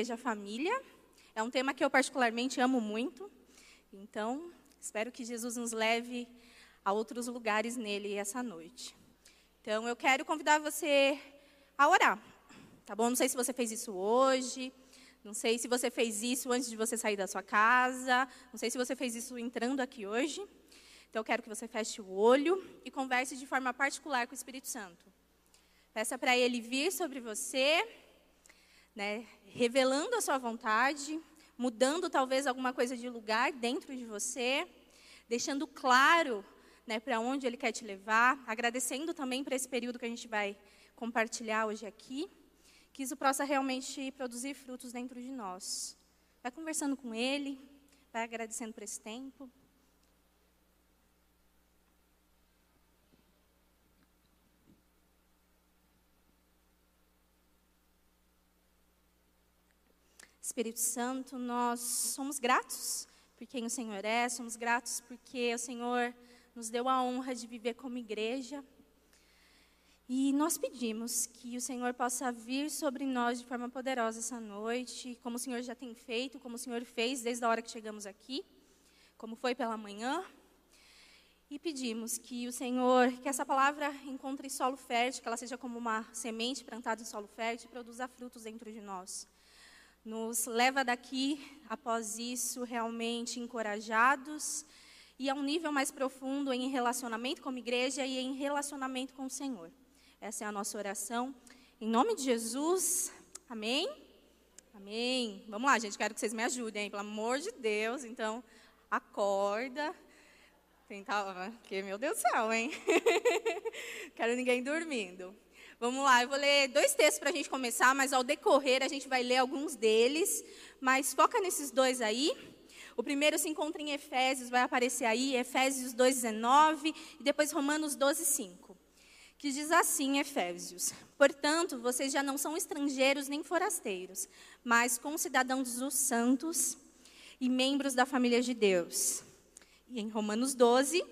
igreja família. É um tema que eu particularmente amo muito. Então, espero que Jesus nos leve a outros lugares nele essa noite. Então, eu quero convidar você a orar. Tá bom? Não sei se você fez isso hoje, não sei se você fez isso antes de você sair da sua casa, não sei se você fez isso entrando aqui hoje. Então, eu quero que você feche o olho e converse de forma particular com o Espírito Santo. Peça para ele vir sobre você, né, revelando a sua vontade, mudando talvez alguma coisa de lugar dentro de você, deixando claro né, para onde ele quer te levar, agradecendo também por esse período que a gente vai compartilhar hoje aqui, que isso possa realmente produzir frutos dentro de nós. Vai conversando com ele, vai agradecendo por esse tempo. Espírito Santo, nós somos gratos por quem o Senhor é, somos gratos porque o Senhor nos deu a honra de viver como igreja. E nós pedimos que o Senhor possa vir sobre nós de forma poderosa essa noite, como o Senhor já tem feito, como o Senhor fez desde a hora que chegamos aqui, como foi pela manhã. E pedimos que o Senhor, que essa palavra encontre solo fértil, que ela seja como uma semente plantada em solo fértil e produza frutos dentro de nós nos leva daqui, após isso, realmente encorajados e a um nível mais profundo em relacionamento com a igreja e em relacionamento com o Senhor. Essa é a nossa oração. Em nome de Jesus, amém? Amém. Vamos lá, gente, quero que vocês me ajudem, pelo amor de Deus. Então, acorda. Tentar, porque, meu Deus do céu, hein? quero ninguém dormindo. Vamos lá, eu vou ler dois textos para a gente começar, mas ao decorrer a gente vai ler alguns deles. Mas foca nesses dois aí. O primeiro se encontra em Efésios, vai aparecer aí, Efésios 2,19 e depois Romanos 12,5. Que diz assim, Efésios: Portanto, vocês já não são estrangeiros nem forasteiros, mas concidadãos dos santos e membros da família de Deus. E em Romanos 12,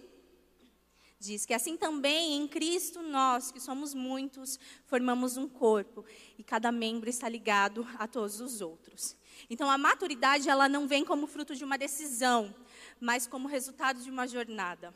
diz que assim também em Cristo nós, que somos muitos, formamos um corpo e cada membro está ligado a todos os outros. Então a maturidade ela não vem como fruto de uma decisão, mas como resultado de uma jornada.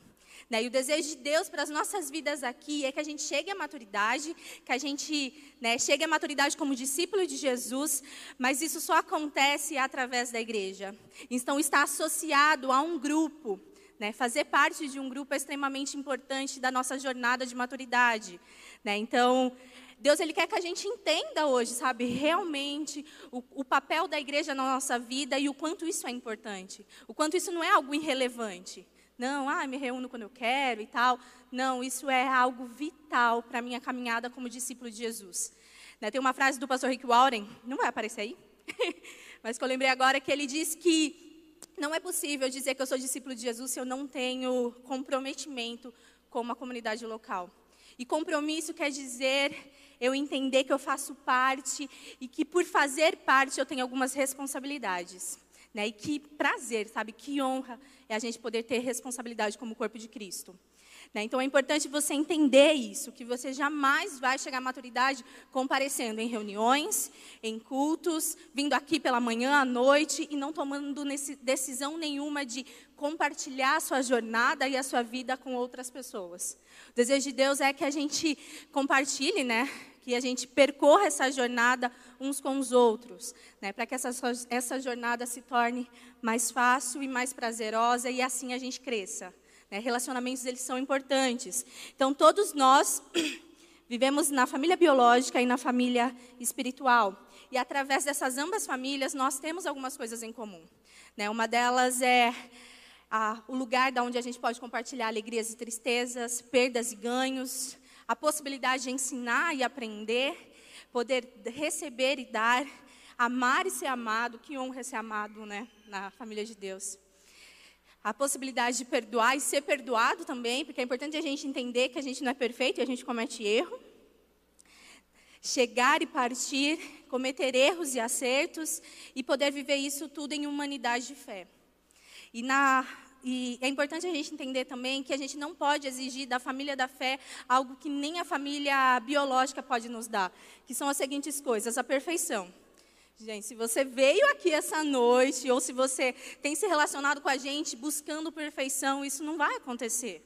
Né? E o desejo de Deus para as nossas vidas aqui é que a gente chegue à maturidade, que a gente né, chegue à maturidade como discípulo de Jesus, mas isso só acontece através da igreja. Então está associado a um grupo né? Fazer parte de um grupo é extremamente importante da nossa jornada de maturidade. Né? Então, Deus ele quer que a gente entenda hoje, sabe, realmente o, o, papel da igreja na nossa vida e o quanto isso é importante. O quanto isso não é algo irrelevante. Não, ah, me reúno quando eu quero e tal. Não, isso é algo vital para a minha caminhada como discípulo de Jesus. Né, tem uma frase do pastor Rick Warren, não vai aparecer aí, mas que eu lembrei agora, que ele diz que não é possível dizer que eu sou discípulo de Jesus se eu não tenho comprometimento com uma comunidade local. E compromisso quer dizer eu entender que eu faço parte e que por fazer parte eu tenho algumas responsabilidades. Né? E que prazer, sabe? Que honra é a gente poder ter responsabilidade como corpo de Cristo. Né? Então é importante você entender isso, que você jamais vai chegar à maturidade comparecendo em reuniões, em cultos, vindo aqui pela manhã, à noite e não tomando decisão nenhuma de compartilhar a sua jornada e a sua vida com outras pessoas. O desejo de Deus é que a gente compartilhe, né? que a gente percorra essa jornada uns com os outros, né, para que essa, essa jornada se torne mais fácil e mais prazerosa e assim a gente cresça. Né? Relacionamentos, eles são importantes. Então, todos nós vivemos na família biológica e na família espiritual. E através dessas ambas famílias, nós temos algumas coisas em comum. Né? Uma delas é a, o lugar da onde a gente pode compartilhar alegrias e tristezas, perdas e ganhos, a possibilidade de ensinar e aprender, poder receber e dar, amar e ser amado, que honra ser amado né, na família de Deus a possibilidade de perdoar e ser perdoado também, porque é importante a gente entender que a gente não é perfeito e a gente comete erro. Chegar e partir, cometer erros e acertos e poder viver isso tudo em humanidade de fé. E, na, e é importante a gente entender também que a gente não pode exigir da família da fé algo que nem a família biológica pode nos dar, que são as seguintes coisas: a perfeição. Gente, se você veio aqui essa noite, ou se você tem se relacionado com a gente buscando perfeição, isso não vai acontecer.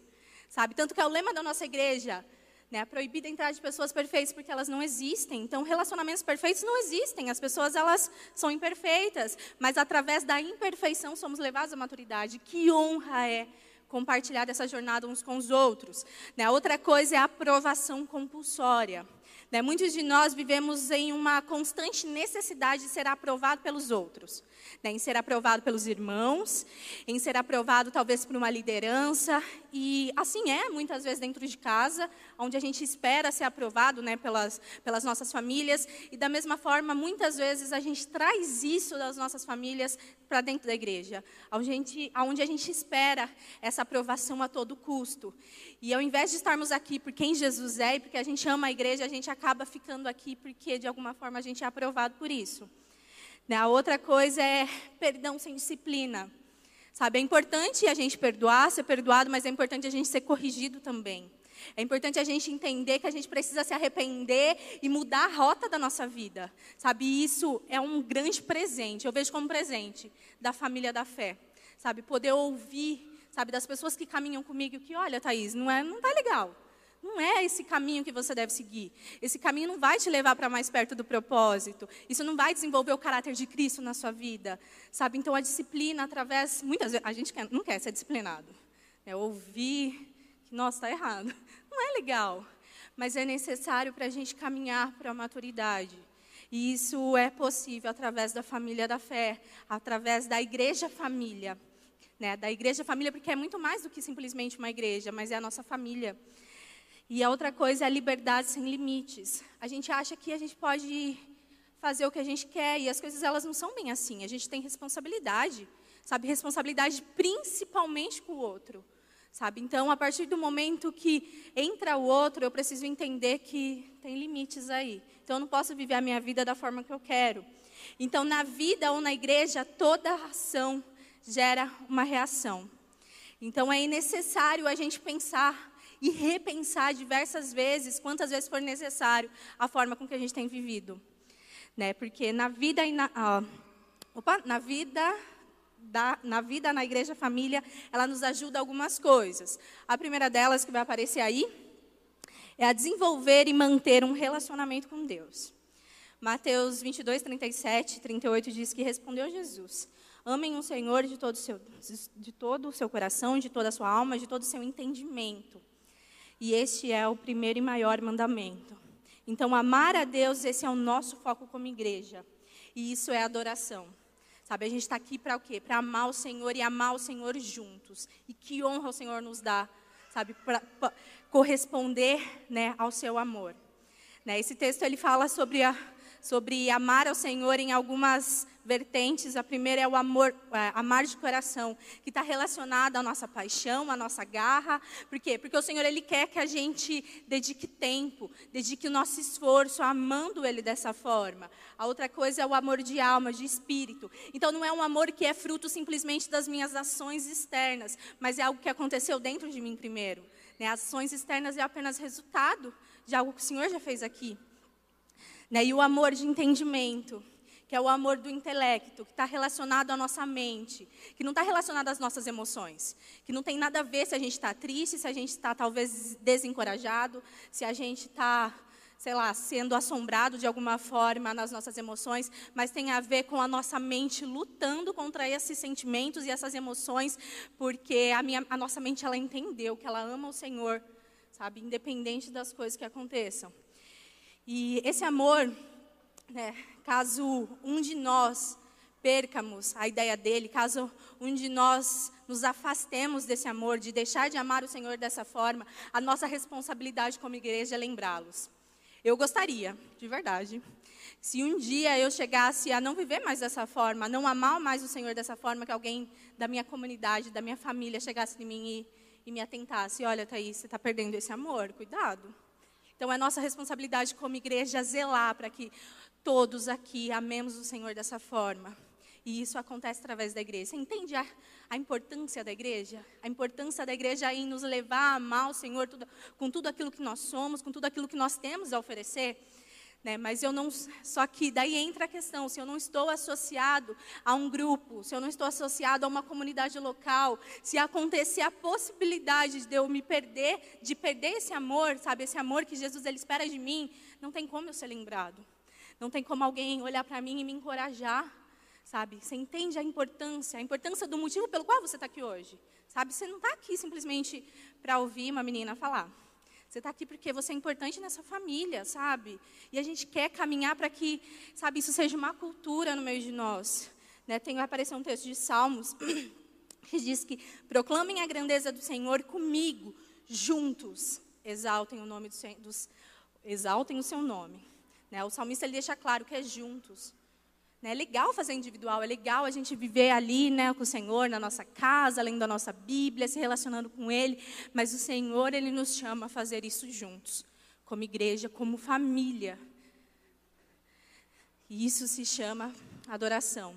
Sabe? Tanto que é o lema da nossa igreja, né? É proibida a entrada de pessoas perfeitas porque elas não existem. Então, relacionamentos perfeitos não existem. As pessoas elas são imperfeitas, mas através da imperfeição somos levados à maturidade. Que honra é compartilhar essa jornada uns com os outros. Né? Outra coisa é a aprovação compulsória. Né? Muitos de nós vivemos em uma constante necessidade de ser aprovado pelos outros, né? em ser aprovado pelos irmãos, em ser aprovado talvez por uma liderança, e assim é muitas vezes dentro de casa, onde a gente espera ser aprovado né, pelas, pelas nossas famílias, e da mesma forma, muitas vezes a gente traz isso das nossas famílias para dentro da igreja, onde a, gente, onde a gente espera essa aprovação a todo custo. E ao invés de estarmos aqui por quem Jesus é e porque a gente ama a igreja, a gente acaba ficando aqui porque de alguma forma a gente é aprovado por isso. Né, a outra coisa é perdão sem disciplina. Sabe, é importante a gente perdoar, ser perdoado, mas é importante a gente ser corrigido também. É importante a gente entender que a gente precisa se arrepender e mudar a rota da nossa vida. Sabe, isso é um grande presente. Eu vejo como presente da família da fé. Sabe, poder ouvir, sabe, das pessoas que caminham comigo que, olha, Thaís, não é, não tá legal. Não é esse caminho que você deve seguir. Esse caminho não vai te levar para mais perto do propósito. Isso não vai desenvolver o caráter de Cristo na sua vida. Sabe? Então a disciplina através, muitas vezes a gente quer, não quer ser disciplinado. É ouvir que nossa, está errado. Não é legal, mas é necessário para a gente caminhar para a maturidade. E isso é possível através da família da fé, através da igreja família. Né? Da igreja família, porque é muito mais do que simplesmente uma igreja, mas é a nossa família. E a outra coisa é a liberdade sem limites. A gente acha que a gente pode fazer o que a gente quer e as coisas elas não são bem assim. A gente tem responsabilidade, sabe? Responsabilidade principalmente com o outro sabe? Então, a partir do momento que entra o outro, eu preciso entender que tem limites aí. Então, eu não posso viver a minha vida da forma que eu quero. Então, na vida ou na igreja, toda ação gera uma reação. Então, é necessário a gente pensar e repensar diversas vezes, quantas vezes for necessário, a forma com que a gente tem vivido. Né? Porque na vida e na, opa, na vida da, na vida na igreja família, ela nos ajuda algumas coisas. A primeira delas, que vai aparecer aí, é a desenvolver e manter um relacionamento com Deus. Mateus 22, 37, 38 diz que respondeu Jesus: Amem o Senhor de todo seu, de todo o seu coração, de toda a sua alma, de todo o seu entendimento. E este é o primeiro e maior mandamento. Então, amar a Deus, esse é o nosso foco como igreja. E isso é adoração. Sabe, a gente está aqui para o quê? Para amar o Senhor e amar o Senhor juntos. E que honra o Senhor nos dá, sabe, para corresponder né, ao seu amor. Né, esse texto ele fala sobre, a, sobre amar ao Senhor em algumas vertentes. A primeira é o amor, é, amar de coração, que está relacionado à nossa paixão, à nossa garra. Por quê? Porque o Senhor ele quer que a gente dedique tempo, dedique o nosso esforço amando Ele dessa forma. A outra coisa é o amor de alma, de espírito. Então não é um amor que é fruto simplesmente das minhas ações externas, mas é algo que aconteceu dentro de mim primeiro. Né? Ações externas é apenas resultado de algo que o Senhor já fez aqui. Né? E o amor de entendimento que é o amor do intelecto, que está relacionado à nossa mente, que não está relacionado às nossas emoções, que não tem nada a ver se a gente está triste, se a gente está talvez desencorajado, se a gente está, sei lá, sendo assombrado de alguma forma nas nossas emoções, mas tem a ver com a nossa mente lutando contra esses sentimentos e essas emoções, porque a, minha, a nossa mente ela entendeu que ela ama o Senhor, sabe, independente das coisas que aconteçam. E esse amor, né, caso um de nós percamos a ideia dele, caso um de nós nos afastemos desse amor, de deixar de amar o Senhor dessa forma, a nossa responsabilidade como igreja é lembrá-los. Eu gostaria, de verdade, se um dia eu chegasse a não viver mais dessa forma, a não amar mais o Senhor dessa forma, que alguém da minha comunidade, da minha família chegasse em mim e, e me atentasse: olha, Thaís, você está perdendo esse amor, cuidado. Então é nossa responsabilidade como igreja zelar para que todos aqui amemos o Senhor dessa forma. E isso acontece através da igreja. Você entende a, a, importância da igreja? A importância da igreja em nos levar a amar o Senhor tudo, com tudo aquilo que nós somos, com tudo aquilo que nós temos a oferecer? Né? Mas eu não. Só que daí entra a questão: se eu não estou associado a um grupo, se eu não estou associado a uma comunidade local, se acontecer a possibilidade de eu me perder, de perder esse amor, sabe, esse amor que Jesus ele espera de mim, não tem como eu ser lembrado. Não tem como alguém olhar para mim e me encorajar, sabe? Você entende a importância, a importância do motivo pelo qual você está aqui hoje, sabe? Você não está aqui simplesmente para ouvir uma menina falar. Você está aqui porque você é importante nessa família, sabe? E a gente quer caminhar para que, sabe, isso seja uma cultura no meio de nós. Né? Tem, vai aparecer um texto de Salmos que diz que proclamem a grandeza do Senhor comigo, juntos, exaltem o nome do, dos, exaltem o seu nome. Né? O salmista ele deixa claro que é juntos. É legal fazer individual, é legal a gente viver ali né, com o Senhor, na nossa casa, lendo a nossa Bíblia, se relacionando com Ele, mas o Senhor, Ele nos chama a fazer isso juntos, como igreja, como família. E isso se chama adoração.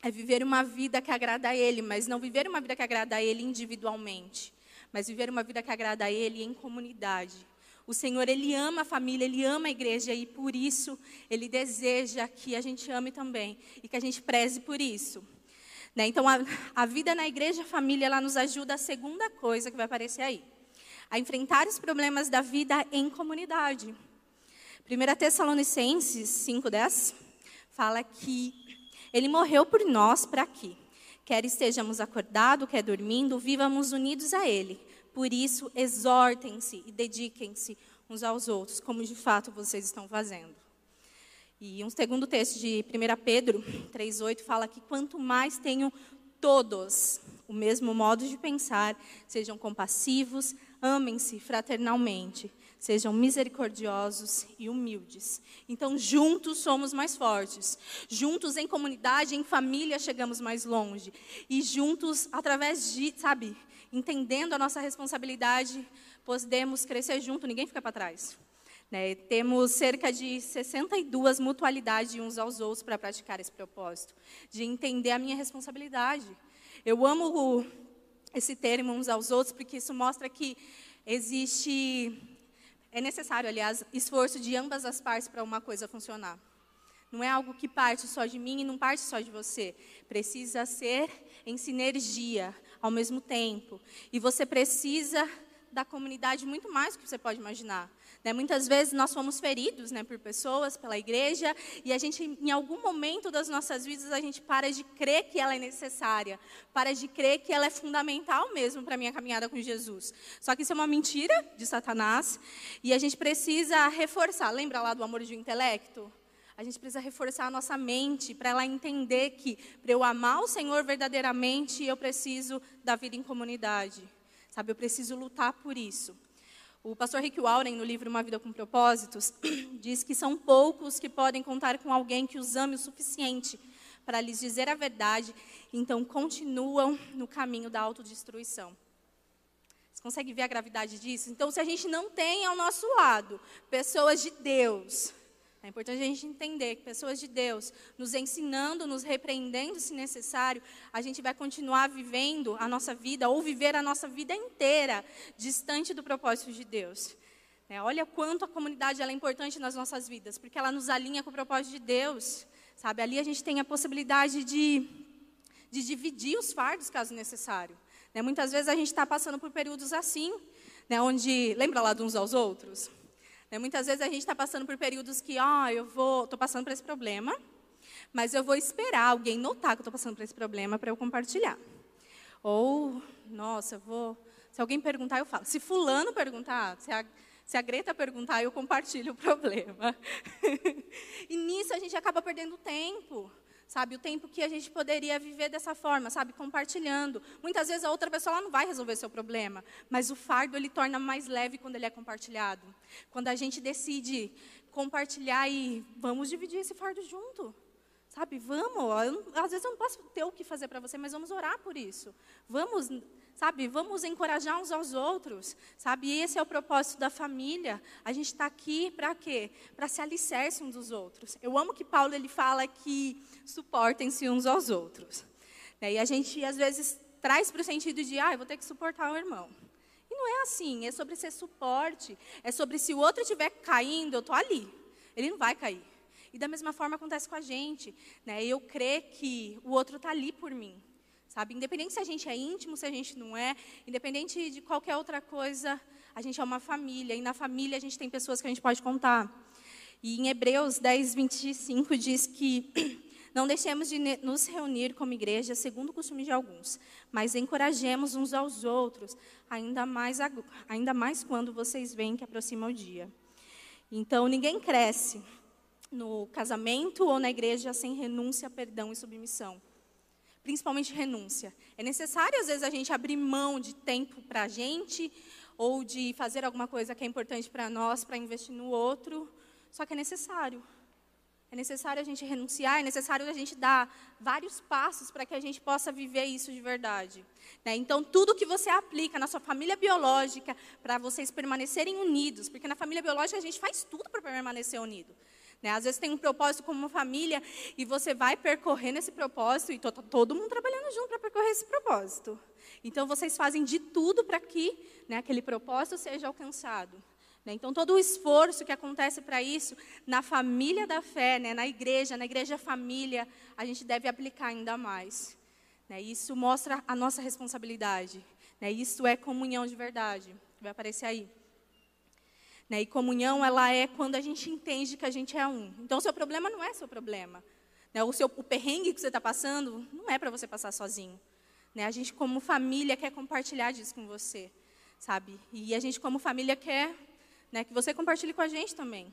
É viver uma vida que agrada a Ele, mas não viver uma vida que agrada a Ele individualmente, mas viver uma vida que agrada a Ele em comunidade o Senhor, Ele ama a família, Ele ama a igreja e por isso Ele deseja que a gente ame também e que a gente preze por isso. Né? Então, a, a vida na igreja, família, ela nos ajuda a segunda coisa que vai aparecer aí. A enfrentar os problemas da vida em comunidade. 1 Tessalonicenses 5,10 fala que Ele morreu por nós para que, quer estejamos acordados, quer dormindo, vivamos unidos a Ele por isso, exortem-se e dediquem-se uns aos outros, como de fato vocês estão fazendo. E um segundo texto de 1 Pedro 3,8 fala que quanto mais tenham todos o mesmo modo de pensar, sejam compassivos, amem-se fraternalmente, sejam misericordiosos e humildes. Então, juntos somos mais fortes. Juntos, em comunidade, em família, chegamos mais longe. E juntos, através de, sabe, entendendo a nossa responsabilidade, podemos crescer junto, ninguém fica para trás. Né? Temos cerca de 62 mutualidades uns aos outros para praticar esse propósito, de entender a minha responsabilidade. Eu amo o, esse termo uns aos outros, porque isso mostra que existe, é necessário, aliás, esforço de ambas as partes para uma coisa funcionar. Não é algo que parte só de mim e não parte só de você. Precisa ser em sinergia ao mesmo tempo. E você precisa da comunidade muito mais do que você pode imaginar. Né? Muitas vezes nós fomos feridos né, por pessoas, pela igreja, e a gente, em algum momento das nossas vidas, a gente para de crer que ela é necessária, para de crer que ela é fundamental mesmo para a minha caminhada com Jesus. Só que isso é uma mentira de Satanás, e a gente precisa reforçar. Lembra lá do amor de um intelecto? A gente precisa reforçar a nossa mente para ela entender que para eu amar o Senhor verdadeiramente, eu preciso da vida em comunidade. Sabe, eu preciso lutar por isso. O pastor Rick Warren, no livro Uma Vida com Propósitos, diz que são poucos que podem contar com alguém que os ame o suficiente para lhes dizer a verdade, então continuam no caminho da autodestruição. Você consegue ver a gravidade disso? Então, se a gente não tem ao nosso lado pessoas de Deus, é importante a gente entender que pessoas de Deus nos ensinando, nos repreendendo se necessário, a gente vai continuar vivendo a nossa vida ou viver a nossa vida inteira distante do propósito de Deus. É, olha quanto a comunidade é importante nas nossas vidas, porque ela nos alinha com o propósito de Deus. Sabe, ali a gente tem a possibilidade de, de dividir os fardos caso necessário. Né, muitas vezes a gente está passando por períodos assim, né, onde lembra lá de uns aos outros. Né? Muitas vezes a gente está passando por períodos que, ó, oh, eu vou, estou passando por esse problema, mas eu vou esperar alguém notar que eu estou passando por esse problema para eu compartilhar. Ou, nossa, eu vou, se alguém perguntar, eu falo. Se fulano perguntar, se a, se a Greta perguntar, eu compartilho o problema. e nisso a gente acaba perdendo tempo sabe? O tempo que a gente poderia viver dessa forma, sabe? Compartilhando. Muitas vezes a outra pessoa não vai resolver seu problema, mas o fardo ele torna mais leve quando ele é compartilhado. Quando a gente decide compartilhar e vamos dividir esse fardo junto. Sabe, vamos. Eu, às vezes eu não posso ter o que fazer para você, mas vamos orar por isso. Vamos sabe? Vamos encorajar uns aos outros, sabe? E esse é o propósito da família. A gente está aqui para quê? Para se alicerce uns dos outros. Eu amo que Paulo ele fala que suportem-se uns aos outros. Né? E a gente às vezes traz para o sentido de, ah, eu vou ter que suportar o irmão. E não é assim. É sobre ser suporte. É sobre se o outro estiver caindo, eu estou ali. ele não vai cair. E da mesma forma acontece com a gente, né? Eu crer que o outro está ali por mim, sabe? Independente se a gente é íntimo, se a gente não é, independente de qualquer outra coisa, a gente é uma família e na família a gente tem pessoas que a gente pode contar. E em Hebreus 10, 25 diz que não deixemos de nos reunir como igreja, segundo o costume de alguns, mas encorajemos uns aos outros, ainda mais, ainda mais quando vocês veem que aproxima o dia. Então, ninguém cresce no casamento ou na igreja sem renúncia, perdão e submissão. Principalmente renúncia. É necessário, às vezes, a gente abrir mão de tempo para a gente, ou de fazer alguma coisa que é importante para nós, para investir no outro. Só que é necessário. É necessário a gente renunciar, é necessário a gente dar vários passos para que a gente possa viver isso de verdade. Né? Então, tudo que você aplica na sua família biológica para vocês permanecerem unidos, porque na família biológica a gente faz tudo para permanecer unido. Né? Às vezes tem um propósito como uma família e você vai percorrer nesse propósito e todo mundo trabalhando junto para percorrer esse propósito. Então vocês fazem de tudo para que né, aquele propósito seja alcançado. Né? Então todo o esforço que acontece para isso na família da fé, né, na igreja, na igreja família, a gente deve aplicar ainda mais. Né? Isso mostra a nossa responsabilidade. Né? Isso é comunhão de verdade. Vai aparecer aí. Né? E comunhão, ela é quando a gente entende que a gente é um. Então, o seu problema não é seu problema. Né? O, seu, o perrengue que você está passando não é para você passar sozinho. Né? A gente, como família, quer compartilhar disso com você, sabe? E a gente, como família, quer né, que você compartilhe com a gente também.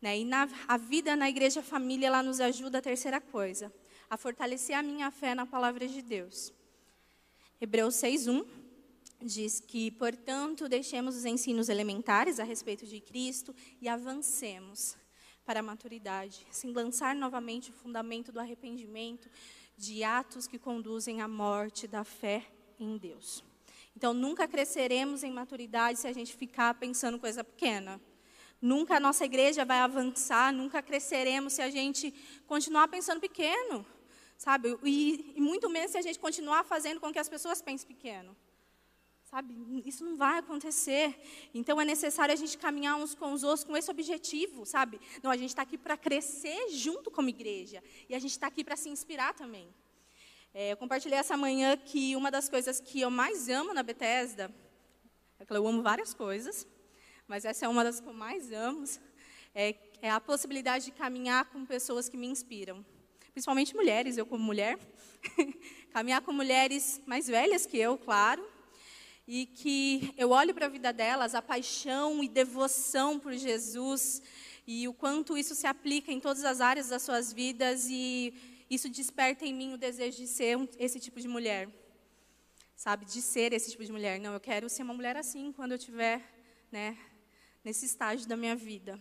Né? E na, a vida na igreja família, ela nos ajuda a terceira coisa, a fortalecer a minha fé na palavra de Deus. Hebreus 6.1 diz que, portanto, deixemos os ensinos elementares a respeito de Cristo e avancemos para a maturidade, sem lançar novamente o fundamento do arrependimento de atos que conduzem à morte da fé em Deus. Então, nunca cresceremos em maturidade se a gente ficar pensando coisa pequena. Nunca a nossa igreja vai avançar, nunca cresceremos se a gente continuar pensando pequeno, sabe? E, e muito menos se a gente continuar fazendo com que as pessoas pensem pequeno. Sabe, isso não vai acontecer. Então é necessário a gente caminhar uns com os outros com esse objetivo, sabe? Não, a gente está aqui para crescer junto como igreja. E a gente está aqui para se inspirar também. É, eu compartilhei essa manhã que uma das coisas que eu mais amo na Bethesda, é que eu amo várias coisas, mas essa é uma das que eu mais amo, é, é a possibilidade de caminhar com pessoas que me inspiram. Principalmente mulheres, eu como mulher. caminhar com mulheres mais velhas que eu, claro, e que eu olho para a vida delas, a paixão e devoção por Jesus, e o quanto isso se aplica em todas as áreas das suas vidas, e isso desperta em mim o desejo de ser esse tipo de mulher. Sabe, de ser esse tipo de mulher. Não, eu quero ser uma mulher assim quando eu estiver né, nesse estágio da minha vida.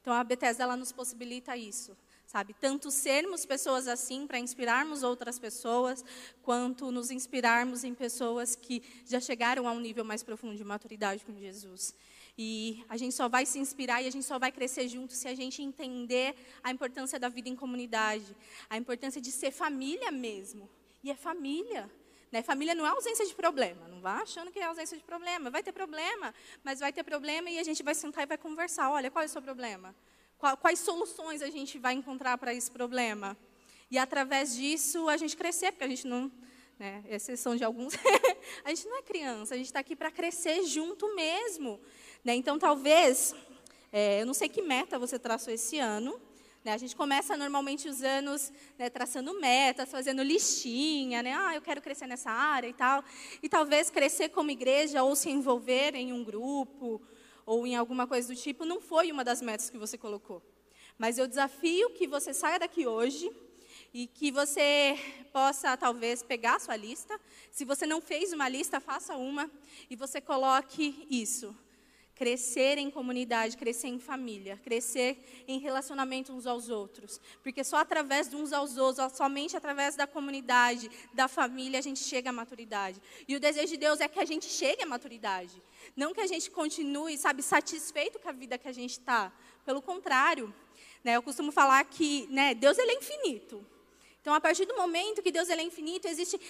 Então a Bethesda ela nos possibilita isso sabe? Tanto sermos pessoas assim para inspirarmos outras pessoas, quanto nos inspirarmos em pessoas que já chegaram a um nível mais profundo de maturidade com Jesus. E a gente só vai se inspirar e a gente só vai crescer junto se a gente entender a importância da vida em comunidade, a importância de ser família mesmo. E é família. Né? Família não é ausência de problema. Não vá achando que é ausência de problema. Vai ter problema, mas vai ter problema e a gente vai sentar e vai conversar. Olha, qual é o seu problema? Quais soluções a gente vai encontrar para esse problema? E através disso a gente crescer, porque a gente não, né, exceção de alguns, a gente não é criança, a gente está aqui para crescer junto mesmo. Né? Então, talvez, é, eu não sei que meta você traçou esse ano, né? A gente começa normalmente os anos né, traçando metas, fazendo listinha, né? Ah, eu quero crescer nessa área e tal. E talvez crescer como igreja ou se envolver em um grupo ou em alguma coisa do tipo, não foi uma das metas que você colocou. Mas eu desafio que você saia daqui hoje e que você possa, talvez, pegar a sua lista. Se você não fez uma lista, faça uma e você coloque isso crescer em comunidade, crescer em família, crescer em relacionamento uns aos outros. Porque só através de uns aos outros, somente através da comunidade, da família, a gente chega à maturidade. E o desejo de Deus é que a gente chegue à maturidade. Não que a gente continue, sabe, satisfeito com a vida que a gente está. Pelo contrário, né, eu costumo falar que né, Deus ele é infinito. Então, a partir do momento que Deus ele é infinito, existe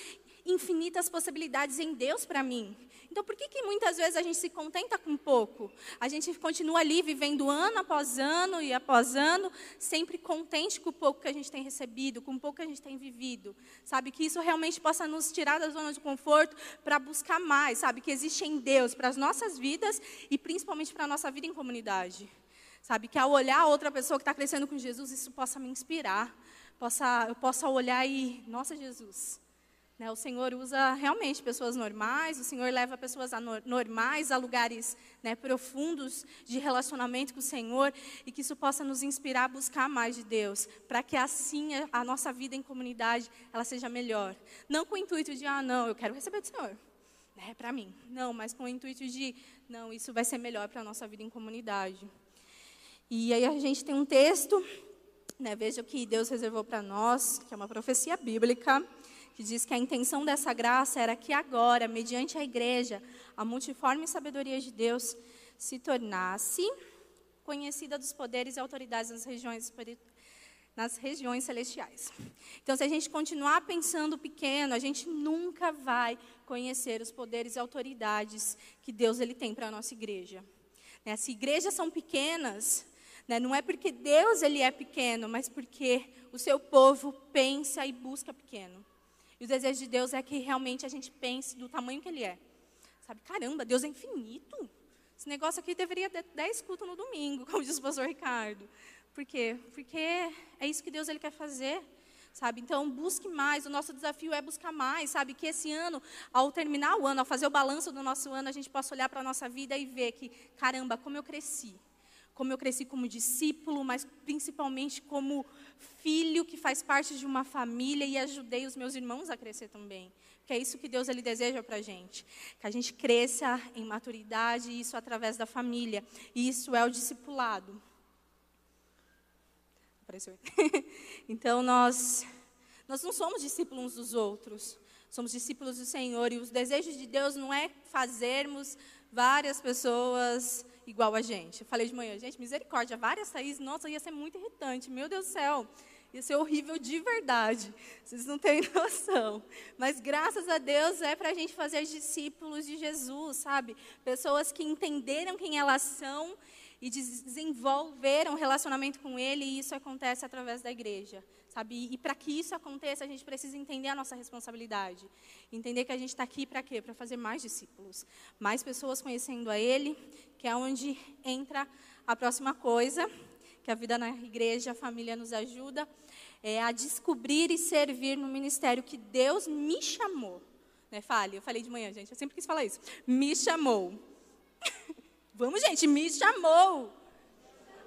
infinitas possibilidades em Deus para mim. Então, por que, que muitas vezes a gente se contenta com pouco? A gente continua ali vivendo ano após ano e após ano, sempre contente com o pouco que a gente tem recebido, com o pouco que a gente tem vivido. Sabe? Que isso realmente possa nos tirar da zona de conforto para buscar mais. Sabe? Que existe em Deus para as nossas vidas e principalmente para a nossa vida em comunidade. Sabe? Que ao olhar outra pessoa que está crescendo com Jesus, isso possa me inspirar. Possa, eu possa olhar e, nossa Jesus, né, o Senhor usa realmente pessoas normais, o Senhor leva pessoas normais a lugares né, profundos de relacionamento com o Senhor e que isso possa nos inspirar a buscar mais de Deus, para que assim a nossa vida em comunidade ela seja melhor. Não com o intuito de, ah, não, eu quero receber do Senhor, é né, para mim. Não, mas com o intuito de, não, isso vai ser melhor para a nossa vida em comunidade. E aí a gente tem um texto, né, veja o que Deus reservou para nós, que é uma profecia bíblica que diz que a intenção dessa graça era que agora, mediante a igreja, a multiforme sabedoria de Deus se tornasse conhecida dos poderes e autoridades nas regiões nas regiões celestiais. Então, se a gente continuar pensando pequeno, a gente nunca vai conhecer os poderes e autoridades que Deus ele tem para a nossa igreja. Né? Se igrejas são pequenas, né, não é porque Deus ele é pequeno, mas porque o seu povo pensa e busca pequeno. E o desejo de Deus é que realmente a gente pense do tamanho que Ele é. Sabe, caramba, Deus é infinito. Esse negócio aqui deveria ter 10 cultos no domingo, como diz o pastor Ricardo. Por quê? Porque é isso que Deus ele quer fazer. Sabe? Então, busque mais. O nosso desafio é buscar mais, sabe? Que esse ano, ao terminar o ano, ao fazer o balanço do nosso ano, a gente possa olhar para a nossa vida e ver que, caramba, como eu cresci como eu cresci como discípulo, mas principalmente como filho que faz parte de uma família e ajudei os meus irmãos a crescer também. Que é isso que Deus ele deseja para a gente, que a gente cresça em maturidade, isso através da família. E isso é o discipulado. Apareceu. então nós nós não somos discípulos uns dos outros. Somos discípulos do Senhor e os desejos de Deus não é fazermos várias pessoas igual a gente. Eu falei de manhã, gente, misericórdia, várias Thaís, nossa, ia ser muito irritante, meu Deus do céu. Ia ser horrível de verdade. Vocês não têm noção. Mas graças a Deus é para a gente fazer discípulos de Jesus, sabe? Pessoas que entenderam quem elas são e desenvolveram relacionamento com Ele, e isso acontece através da igreja. Sabe? E para que isso aconteça, a gente precisa entender a nossa responsabilidade. Entender que a gente está aqui para quê? Para fazer mais discípulos. Mais pessoas conhecendo a Ele, que é onde entra a próxima coisa, que a vida na igreja, a família nos ajuda, é a descobrir e servir no ministério que Deus me chamou. Né? Fale, eu falei de manhã, gente, eu sempre quis falar isso. Me chamou. Vamos, gente, me chamou.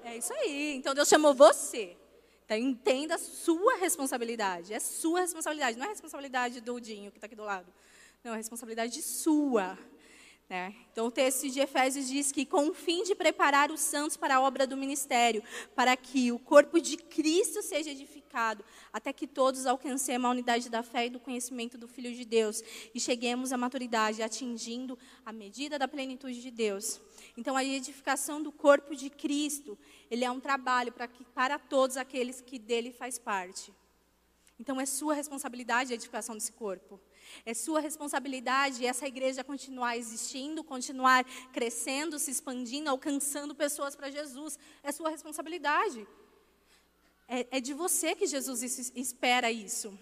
É isso aí. Então Deus chamou você. Então, entenda a sua responsabilidade. É sua responsabilidade, não é responsabilidade do Dinho, que está aqui do lado. Não, é responsabilidade sua. Né? Então, o texto de Efésios diz que, com o fim de preparar os santos para a obra do ministério, para que o corpo de Cristo seja edificado, até que todos alcancemos a unidade da fé e do conhecimento do Filho de Deus e cheguemos à maturidade, atingindo a medida da plenitude de Deus. Então, a edificação do corpo de Cristo, ele é um trabalho para, que, para todos aqueles que dele faz parte. Então, é sua responsabilidade a edificação desse corpo. É sua responsabilidade essa igreja continuar existindo, continuar crescendo, se expandindo, alcançando pessoas para Jesus. É sua responsabilidade. É, é de você que Jesus espera isso.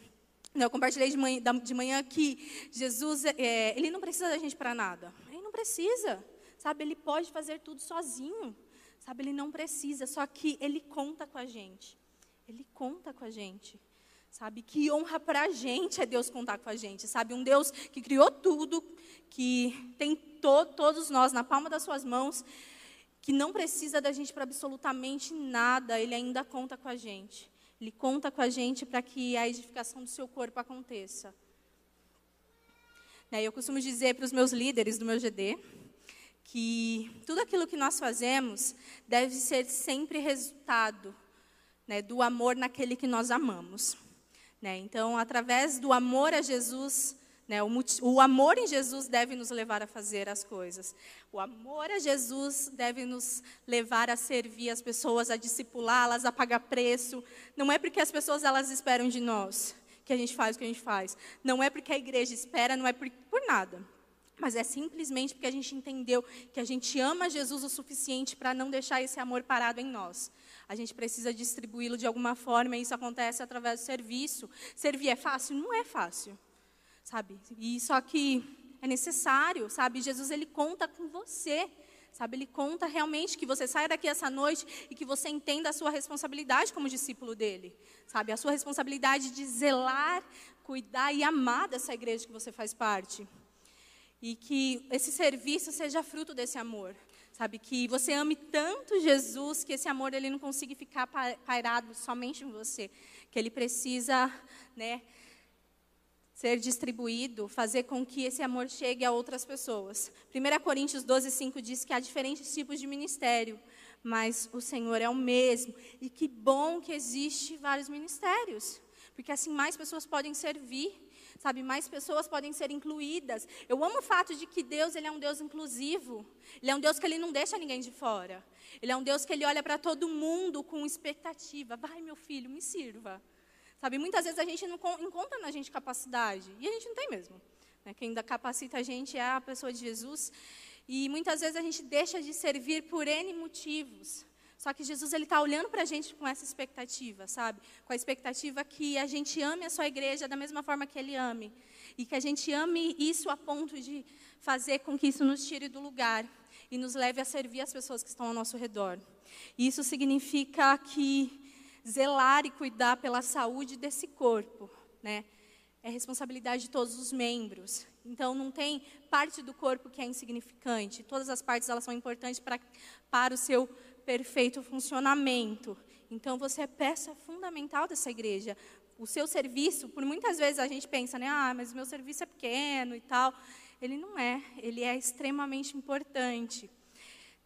Eu compartilhei de manhã, de manhã que Jesus, é, ele não precisa da gente para nada. Ele não precisa. Sabe, ele pode fazer tudo sozinho. Sabe, ele não precisa, só que ele conta com a gente. Ele conta com a gente. Sabe, que honra para a gente é Deus contar com a gente. Sabe, um Deus que criou tudo, que tem to todos nós na palma das suas mãos, que não precisa da gente para absolutamente nada, ele ainda conta com a gente. Ele conta com a gente para que a edificação do seu corpo aconteça. Né, eu costumo dizer para os meus líderes do meu GD, que tudo aquilo que nós fazemos deve ser sempre resultado né, do amor naquele que nós amamos. Né? Então, através do amor a Jesus, né, o, o, amor em Jesus deve nos levar a fazer as coisas. O amor a Jesus deve nos levar a servir as pessoas, a discipulá-las, a pagar preço. Não é porque as pessoas elas esperam de nós que a gente faz o que a gente faz. Não é porque a igreja espera, não é por, por nada. Mas é simplesmente porque a gente entendeu que a gente ama Jesus o suficiente para não deixar esse amor parado em nós. A gente precisa distribuí-lo de alguma forma e isso acontece através do serviço. Servir é fácil? Não é fácil, sabe? E só que é necessário, sabe? Jesus ele conta com você. Sabe, ele conta realmente que você saia daqui essa noite e que você entenda a sua responsabilidade como discípulo dele. Sabe, a sua responsabilidade de zelar, cuidar e amar dessa igreja que você faz parte. E que esse serviço seja fruto desse amor. Sabe, que você ame tanto Jesus que esse amor ele não consiga ficar pairado somente em você, que ele precisa, né, ser distribuído, fazer com que esse amor chegue a outras pessoas. 1 Coríntios 12, 5 diz que há diferentes tipos de ministério, mas o Senhor é o mesmo. E que bom que existe vários ministérios, porque assim mais pessoas podem servir, sabe? Mais pessoas podem ser incluídas. Eu amo o fato de que Deus ele é um Deus inclusivo. Ele é um Deus que ele não deixa ninguém de fora. Ele é um Deus que ele olha para todo mundo com expectativa. Vai, meu filho, me sirva. Sabe, muitas vezes a gente não encontra na gente capacidade, e a gente não tem mesmo. Né? Quem ainda capacita a gente é a pessoa de Jesus. E muitas vezes a gente deixa de servir por N motivos. Só que Jesus ele está olhando para a gente com essa expectativa, sabe? Com a expectativa que a gente ame a sua igreja da mesma forma que ele ame. E que a gente ame isso a ponto de fazer com que isso nos tire do lugar e nos leve a servir as pessoas que estão ao nosso redor. Isso significa que zelar e cuidar pela saúde desse corpo, né? É responsabilidade de todos os membros. Então não tem parte do corpo que é insignificante. Todas as partes elas são importantes para para o seu perfeito funcionamento. Então você é peça fundamental dessa igreja. O seu serviço, por muitas vezes a gente pensa, né? Ah, mas o meu serviço é pequeno e tal. Ele não é. Ele é extremamente importante,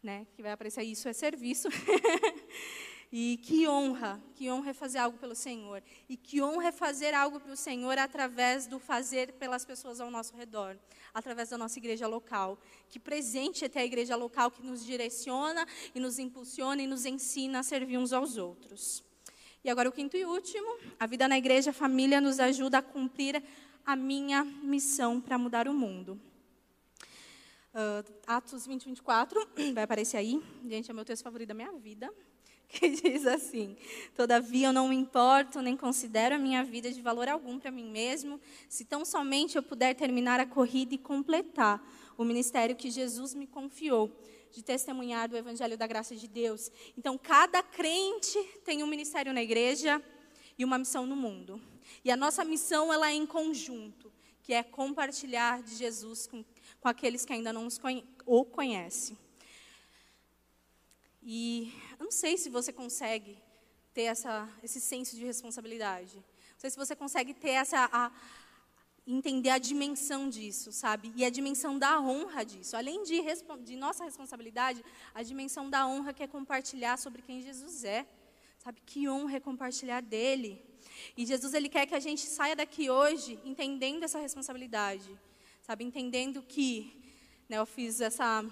né? Que vai aparecer isso é serviço. E que honra, que honra é fazer algo pelo Senhor. E que honra é fazer algo para o Senhor através do fazer pelas pessoas ao nosso redor, através da nossa igreja local. Que presente é ter a igreja local que nos direciona e nos impulsiona e nos ensina a servir uns aos outros. E agora o quinto e último, a vida na igreja, a família nos ajuda a cumprir a minha missão para mudar o mundo. Uh, Atos 20, 24, vai aparecer aí. Gente, é meu texto favorito da minha vida. que diz assim: Todavia eu não me importo nem considero a minha vida de valor algum para mim mesmo, se tão somente eu puder terminar a corrida e completar o ministério que Jesus me confiou, de testemunhar do evangelho da graça de Deus. Então, cada crente tem um ministério na igreja e uma missão no mundo. E a nossa missão ela é em conjunto, que é compartilhar de Jesus com, com aqueles que ainda não o conhecem. E eu não sei se você consegue ter essa, esse senso de responsabilidade. Não sei se você consegue ter essa. A, entender a dimensão disso, sabe? E a dimensão da honra disso. Além de, de nossa responsabilidade, a dimensão da honra que é compartilhar sobre quem Jesus é. Sabe? Que honra é compartilhar dele. E Jesus, ele quer que a gente saia daqui hoje entendendo essa responsabilidade. Sabe? Entendendo que. Né, eu fiz essa.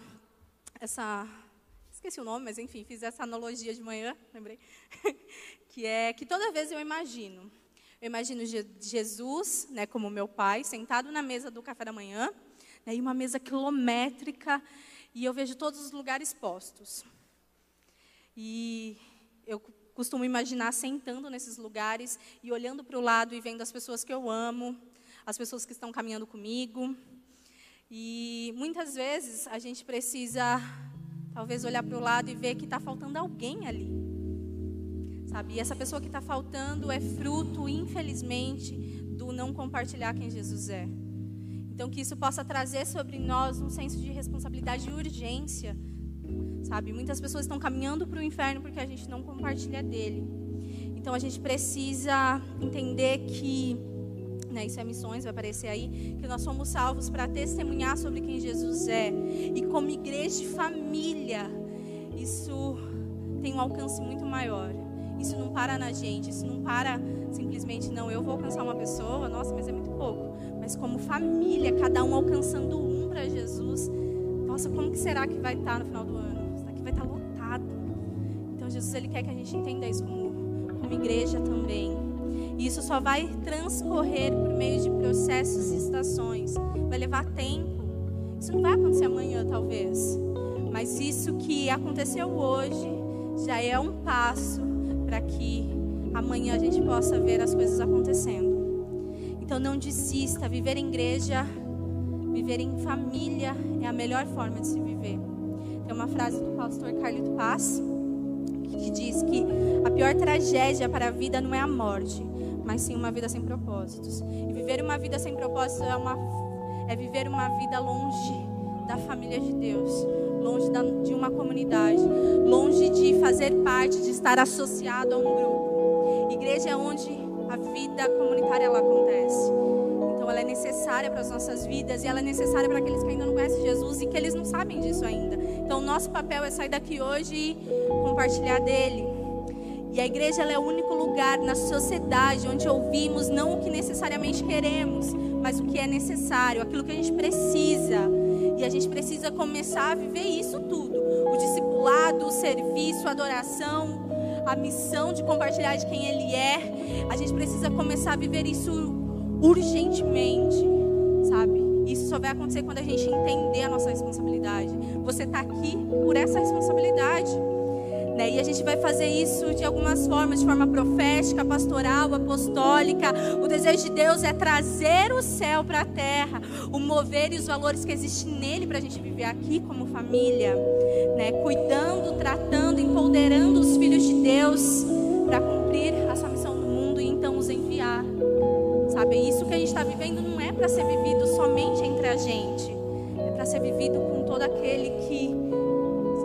essa esqueci o nome, mas enfim, fiz essa analogia de manhã, lembrei, que é que toda vez eu imagino, eu imagino Jesus, né, como meu pai, sentado na mesa do café da manhã, né, e uma mesa quilométrica, e eu vejo todos os lugares postos. E eu costumo imaginar sentando nesses lugares e olhando para o lado e vendo as pessoas que eu amo, as pessoas que estão caminhando comigo. E muitas vezes a gente precisa Talvez olhar para o lado e ver que está faltando alguém ali. Sabe? E essa pessoa que está faltando é fruto, infelizmente, do não compartilhar quem Jesus é. Então, que isso possa trazer sobre nós um senso de responsabilidade e urgência. Sabe? Muitas pessoas estão caminhando para o inferno porque a gente não compartilha dele. Então, a gente precisa entender que né, isso é missões, vai aparecer aí, que nós somos salvos para testemunhar sobre quem Jesus é. E como igreja e família, isso tem um alcance muito maior. Isso não para na gente, isso não para simplesmente, não, eu vou alcançar uma pessoa, nossa, mas é muito pouco. Mas como família, cada um alcançando um para Jesus, nossa, como que será que vai estar no final do ano? Será que vai estar lotado? Então Jesus, Ele quer que a gente entenda isso como, como igreja também. E isso só vai transcorrer por meio de processos e estações. Vai levar tempo. Isso não vai acontecer amanhã, talvez. Mas isso que aconteceu hoje já é um passo para que amanhã a gente possa ver as coisas acontecendo. Então não desista. Viver em igreja, viver em família é a melhor forma de se viver. Tem uma frase do pastor Carlito Paz que diz que a pior tragédia para a vida não é a morte, mas sim uma vida sem propósitos. E viver uma vida sem propósito é, uma, é viver uma vida longe da família de Deus, longe da, de uma comunidade, longe de fazer parte, de estar associado a um grupo. Igreja é onde a vida comunitária ela acontece. É necessária para as nossas vidas e ela é necessária para aqueles que ainda não conhecem Jesus e que eles não sabem disso ainda. Então nosso papel é sair daqui hoje e compartilhar dele. E a igreja é o único lugar na sociedade onde ouvimos não o que necessariamente queremos, mas o que é necessário, aquilo que a gente precisa. E a gente precisa começar a viver isso tudo: o discipulado, o serviço, a adoração, a missão de compartilhar de quem Ele é. A gente precisa começar a viver isso urgentemente, sabe? Isso só vai acontecer quando a gente entender a nossa responsabilidade. Você está aqui por essa responsabilidade. Né? E a gente vai fazer isso de algumas formas, de forma profética, pastoral, apostólica. O desejo de Deus é trazer o céu para a terra, o mover e os valores que existem nele para a gente viver aqui como família, né? cuidando, tratando, empoderando os filhos de Deus para ser vivido somente entre a gente, é para ser vivido com todo aquele que,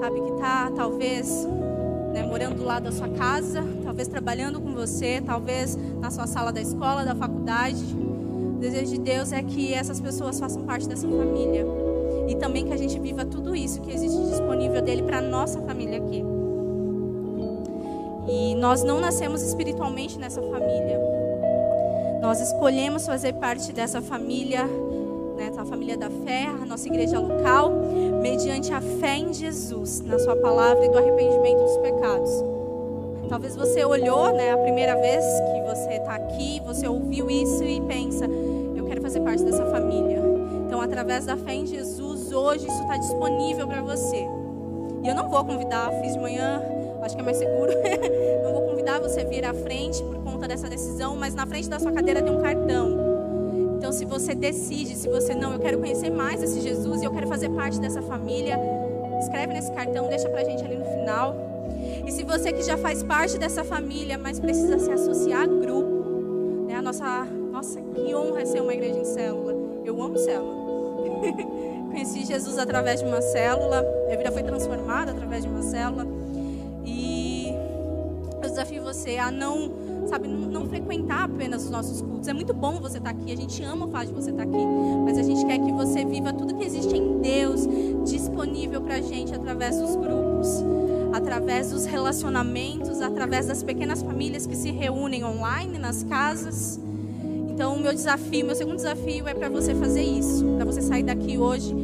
sabe, que está talvez né, morando do lado da sua casa, talvez trabalhando com você, talvez na sua sala da escola, da faculdade. O desejo de Deus é que essas pessoas façam parte dessa família e também que a gente viva tudo isso que existe disponível dele para nossa família aqui. E nós não nascemos espiritualmente nessa família. Nós escolhemos fazer parte dessa família né, a família da fé, a nossa igreja local, mediante a fé em Jesus, na Sua palavra e do arrependimento dos pecados. Talvez você olhou, né, a primeira vez que você está aqui, você ouviu isso e pensa: eu quero fazer parte dessa família. Então, através da fé em Jesus, hoje isso está disponível para você. E eu não vou convidar, fiz de manhã, acho que é mais seguro. não vou você a vir à frente por conta dessa decisão, mas na frente da sua cadeira tem um cartão. Então, se você decide, se você não, eu quero conhecer mais esse Jesus e eu quero fazer parte dessa família, escreve nesse cartão, deixa pra gente ali no final. E se você que já faz parte dessa família, mas precisa se associar a grupo, né? A nossa, nossa, que honra ser uma igreja em célula. Eu amo célula. Conheci Jesus através de uma célula, minha vida foi transformada através de uma célula. E desafio você a não sabe, não, não, frequentar apenas os nossos cultos. É muito bom você estar aqui, a gente ama o fato de você estar aqui, mas a gente quer que você viva tudo que existe em Deus disponível para a gente através dos grupos, através dos relacionamentos, através das pequenas famílias que se reúnem online nas casas. Então, meu desafio, meu segundo desafio é para você fazer isso, para você sair daqui hoje,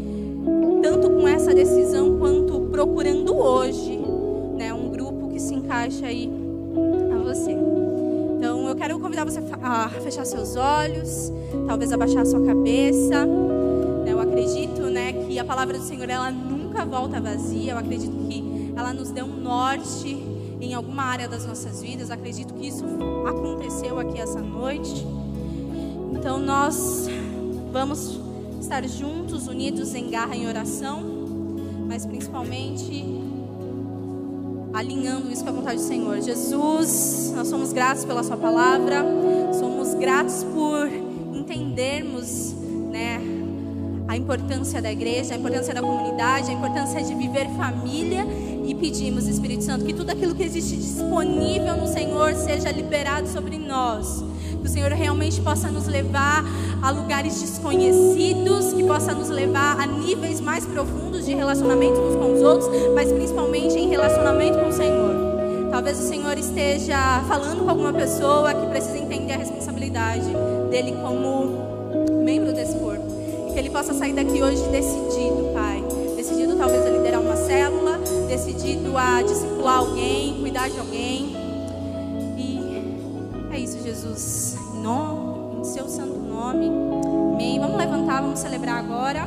tanto com essa decisão quanto procurando hoje, né, um grupo que se encaixa aí você eu quero convidar você a fechar seus olhos, talvez abaixar sua cabeça. Eu acredito, né, que a palavra do Senhor ela nunca volta vazia. Eu acredito que ela nos deu um norte em alguma área das nossas vidas. Eu acredito que isso aconteceu aqui essa noite. Então nós vamos estar juntos, unidos em garra em oração, mas principalmente alinhando isso com a vontade do Senhor. Jesus, nós somos gratos pela Sua palavra, somos gratos por entendermos, né, a importância da igreja, a importância da comunidade, a importância de viver família e pedimos, Espírito Santo, que tudo aquilo que existe disponível no Senhor seja liberado sobre nós. Que o Senhor realmente possa nos levar a lugares desconhecidos, que possa nos levar a níveis mais profundos de relacionamento uns com os outros, mas principalmente em relacionamento com o Senhor. Talvez o Senhor esteja falando com alguma pessoa que precisa entender a responsabilidade dele como membro desse corpo. E que ele possa sair daqui hoje decidido, Pai. Decidido talvez a liderar uma célula, decidido a discipular alguém, cuidar de alguém isso, Jesus. Em nome, em seu santo nome. Amém. Vamos levantar, vamos celebrar agora.